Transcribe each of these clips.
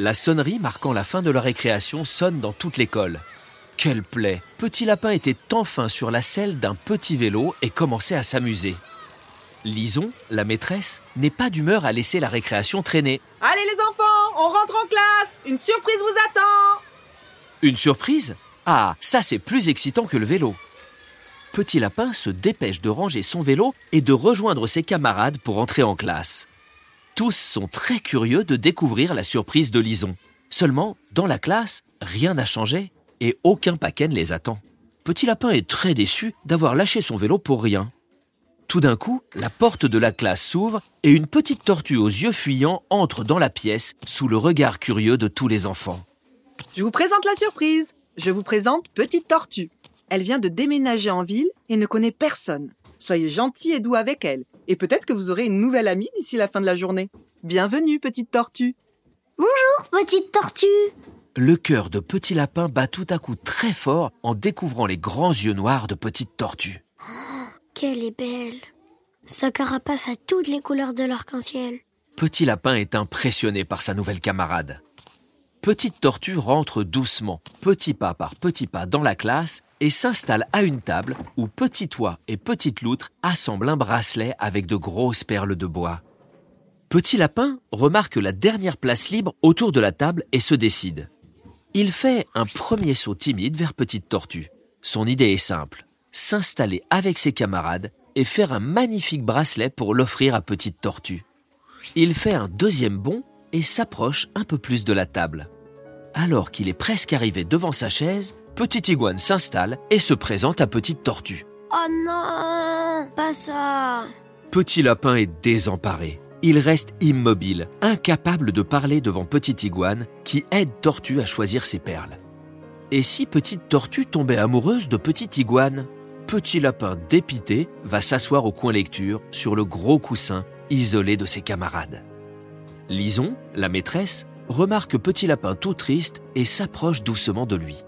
La sonnerie marquant la fin de la récréation sonne dans toute l'école. Quelle plaie Petit Lapin était enfin sur la selle d'un petit vélo et commençait à s'amuser. Lison, la maîtresse, n'est pas d'humeur à laisser la récréation traîner. Allez les enfants, on rentre en classe Une surprise vous attend Une surprise? Ah, ça c'est plus excitant que le vélo. Petit Lapin se dépêche de ranger son vélo et de rejoindre ses camarades pour entrer en classe. Tous sont très curieux de découvrir la surprise de Lison. Seulement, dans la classe, rien n'a changé et aucun paquet ne les attend. Petit Lapin est très déçu d'avoir lâché son vélo pour rien. Tout d'un coup, la porte de la classe s'ouvre et une petite tortue aux yeux fuyants entre dans la pièce sous le regard curieux de tous les enfants. Je vous présente la surprise. Je vous présente Petite Tortue. Elle vient de déménager en ville et ne connaît personne. Soyez gentil et doux avec elle. Et peut-être que vous aurez une nouvelle amie d'ici la fin de la journée. Bienvenue, petite tortue. Bonjour, petite tortue. Le cœur de Petit Lapin bat tout à coup très fort en découvrant les grands yeux noirs de Petite Tortue. Qu'elle est belle. Sa carapace a toutes les couleurs de l'arc-en-ciel. Petit Lapin est impressionné par sa nouvelle camarade. Petite Tortue rentre doucement, petit pas par petit pas dans la classe et s'installe à une table où Petit Oie et Petite Loutre assemblent un bracelet avec de grosses perles de bois. Petit Lapin remarque la dernière place libre autour de la table et se décide. Il fait un premier saut timide vers Petite Tortue. Son idée est simple, s'installer avec ses camarades et faire un magnifique bracelet pour l'offrir à Petite Tortue. Il fait un deuxième bond et s'approche un peu plus de la table. Alors qu'il est presque arrivé devant sa chaise, Petite Iguane s'installe et se présente à Petite Tortue. Oh non, pas ça. Petit Lapin est désemparé. Il reste immobile, incapable de parler devant Petite Iguane qui aide Tortue à choisir ses perles. Et si Petite Tortue tombait amoureuse de Petite Iguane Petit Lapin dépité va s'asseoir au coin lecture sur le gros coussin isolé de ses camarades. Lison, la maîtresse, remarque Petit Lapin tout triste et s'approche doucement de lui.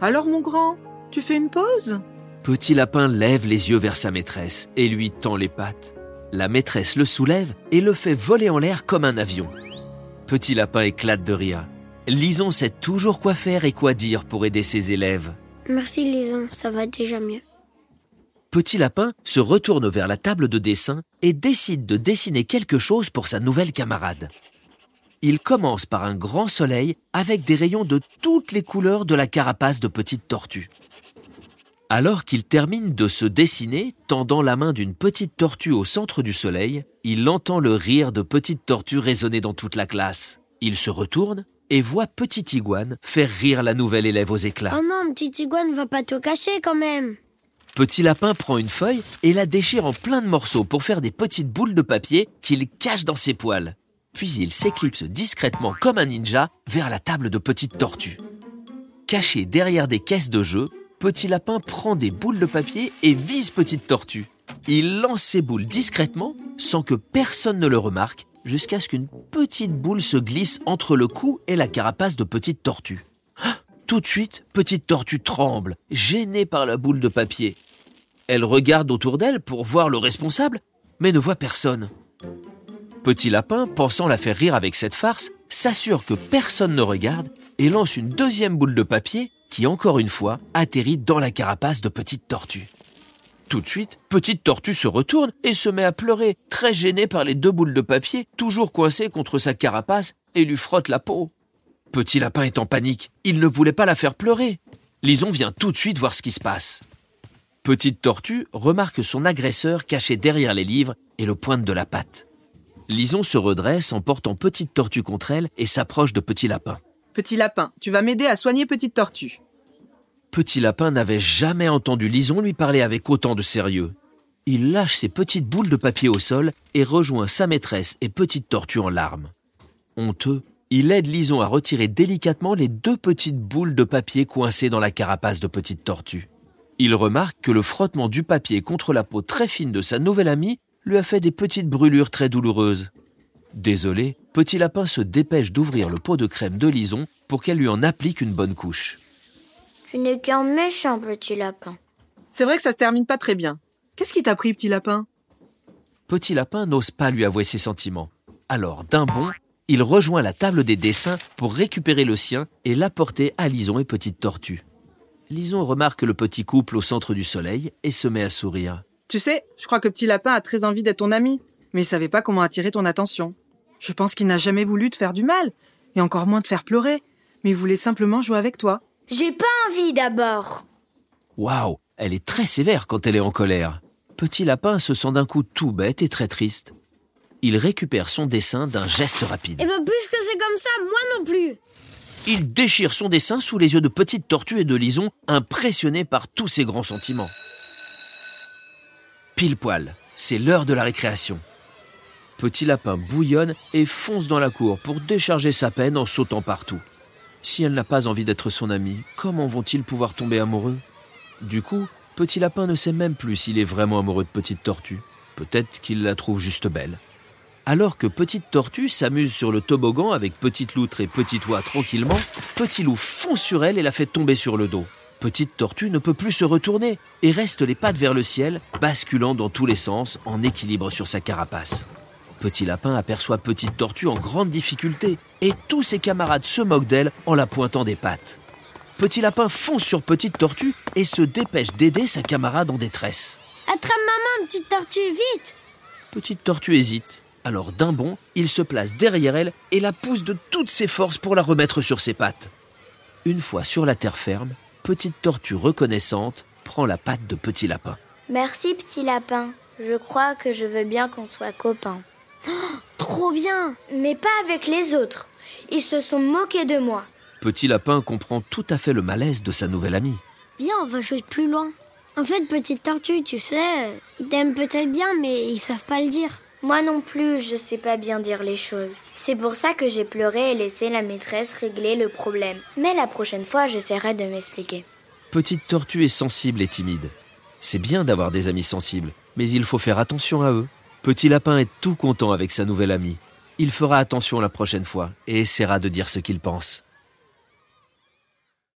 Alors mon grand, tu fais une pause? Petit Lapin lève les yeux vers sa maîtresse et lui tend les pattes. La maîtresse le soulève et le fait voler en l'air comme un avion. Petit Lapin éclate de rire. Lison sait toujours quoi faire et quoi dire pour aider ses élèves. Merci Lison, ça va déjà mieux. Petit Lapin se retourne vers la table de dessin et décide de dessiner quelque chose pour sa nouvelle camarade. Il commence par un grand soleil avec des rayons de toutes les couleurs de la carapace de Petite Tortue. Alors qu'il termine de se dessiner, tendant la main d'une petite tortue au centre du soleil, il entend le rire de Petite Tortue résonner dans toute la classe. Il se retourne et voit Petite Iguane faire rire la nouvelle élève aux éclats. Oh non, petite iguane va pas tout cacher quand même. Petit Lapin prend une feuille et la déchire en plein de morceaux pour faire des petites boules de papier qu'il cache dans ses poils. Puis il s'éclipse discrètement comme un ninja vers la table de Petite Tortue. Caché derrière des caisses de jeu, Petit Lapin prend des boules de papier et vise Petite Tortue. Il lance ses boules discrètement sans que personne ne le remarque jusqu'à ce qu'une petite boule se glisse entre le cou et la carapace de Petite Tortue. Tout de suite, Petite Tortue tremble, gênée par la boule de papier. Elle regarde autour d'elle pour voir le responsable, mais ne voit personne. Petit Lapin, pensant la faire rire avec cette farce, s'assure que personne ne regarde et lance une deuxième boule de papier qui, encore une fois, atterrit dans la carapace de Petite Tortue. Tout de suite, Petite Tortue se retourne et se met à pleurer, très gênée par les deux boules de papier, toujours coincées contre sa carapace, et lui frotte la peau. Petit Lapin est en panique. Il ne voulait pas la faire pleurer. Lison vient tout de suite voir ce qui se passe. Petite Tortue remarque son agresseur caché derrière les livres et le pointe de la patte. Lison se redresse en portant Petite Tortue contre elle et s'approche de Petit Lapin. Petit lapin, tu vas m'aider à soigner Petite Tortue. Petit Lapin n'avait jamais entendu Lison lui parler avec autant de sérieux. Il lâche ses petites boules de papier au sol et rejoint sa maîtresse et Petite Tortue en larmes. Honteux, il aide Lison à retirer délicatement les deux petites boules de papier coincées dans la carapace de Petite Tortue. Il remarque que le frottement du papier contre la peau très fine de sa nouvelle amie lui a fait des petites brûlures très douloureuses. Désolé, Petit Lapin se dépêche d'ouvrir le pot de crème de Lison pour qu'elle lui en applique une bonne couche. Tu n'es qu'un méchant petit lapin. C'est vrai que ça se termine pas très bien. Qu'est-ce qui t'a pris, petit lapin? Petit Lapin n'ose pas lui avouer ses sentiments. Alors, d'un bond, il rejoint la table des dessins pour récupérer le sien et l'apporter à Lison et Petite Tortue. Lison remarque le petit couple au centre du soleil et se met à sourire. Tu sais, je crois que Petit Lapin a très envie d'être ton ami, mais il savait pas comment attirer ton attention. Je pense qu'il n'a jamais voulu te faire du mal, et encore moins te faire pleurer, mais il voulait simplement jouer avec toi. J'ai pas envie d'abord. Waouh, elle est très sévère quand elle est en colère. Petit Lapin se sent d'un coup tout bête et très triste. Il récupère son dessin d'un geste rapide. Eh ben, puisque c'est comme ça, moi non plus. Il déchire son dessin sous les yeux de Petite Tortue et de Lison, impressionnés par tous ses grands sentiments. Pile poil, c'est l'heure de la récréation. Petit Lapin bouillonne et fonce dans la cour pour décharger sa peine en sautant partout. Si elle n'a pas envie d'être son ami, comment vont-ils pouvoir tomber amoureux? Du coup, Petit Lapin ne sait même plus s'il est vraiment amoureux de Petite Tortue. Peut-être qu'il la trouve juste belle. Alors que Petite Tortue s'amuse sur le toboggan avec Petite Loutre et Petit Oie tranquillement, Petit Loup fonce sur elle et la fait tomber sur le dos. Petite Tortue ne peut plus se retourner et reste les pattes vers le ciel, basculant dans tous les sens en équilibre sur sa carapace. Petit Lapin aperçoit Petite Tortue en grande difficulté et tous ses camarades se moquent d'elle en la pointant des pattes. Petit Lapin fonce sur Petite Tortue et se dépêche d'aider sa camarade en détresse. Attrape maman, petite tortue, vite Petite Tortue hésite. Alors d'un bond, il se place derrière elle et la pousse de toutes ses forces pour la remettre sur ses pattes. Une fois sur la terre ferme, Petite Tortue reconnaissante prend la patte de Petit Lapin. Merci, petit lapin. Je crois que je veux bien qu'on soit copains. Trop bien Mais pas avec les autres. Ils se sont moqués de moi. Petit Lapin comprend tout à fait le malaise de sa nouvelle amie. Viens, on va jouer plus loin. En fait, petite tortue, tu sais, ils t'aiment peut-être bien, mais ils savent pas le dire. Moi non plus, je sais pas bien dire les choses. C'est pour ça que j'ai pleuré et laissé la maîtresse régler le problème. Mais la prochaine fois, j'essaierai de m'expliquer. Petite Tortue est sensible et timide. C'est bien d'avoir des amis sensibles, mais il faut faire attention à eux. Petit Lapin est tout content avec sa nouvelle amie. Il fera attention la prochaine fois et essaiera de dire ce qu'il pense.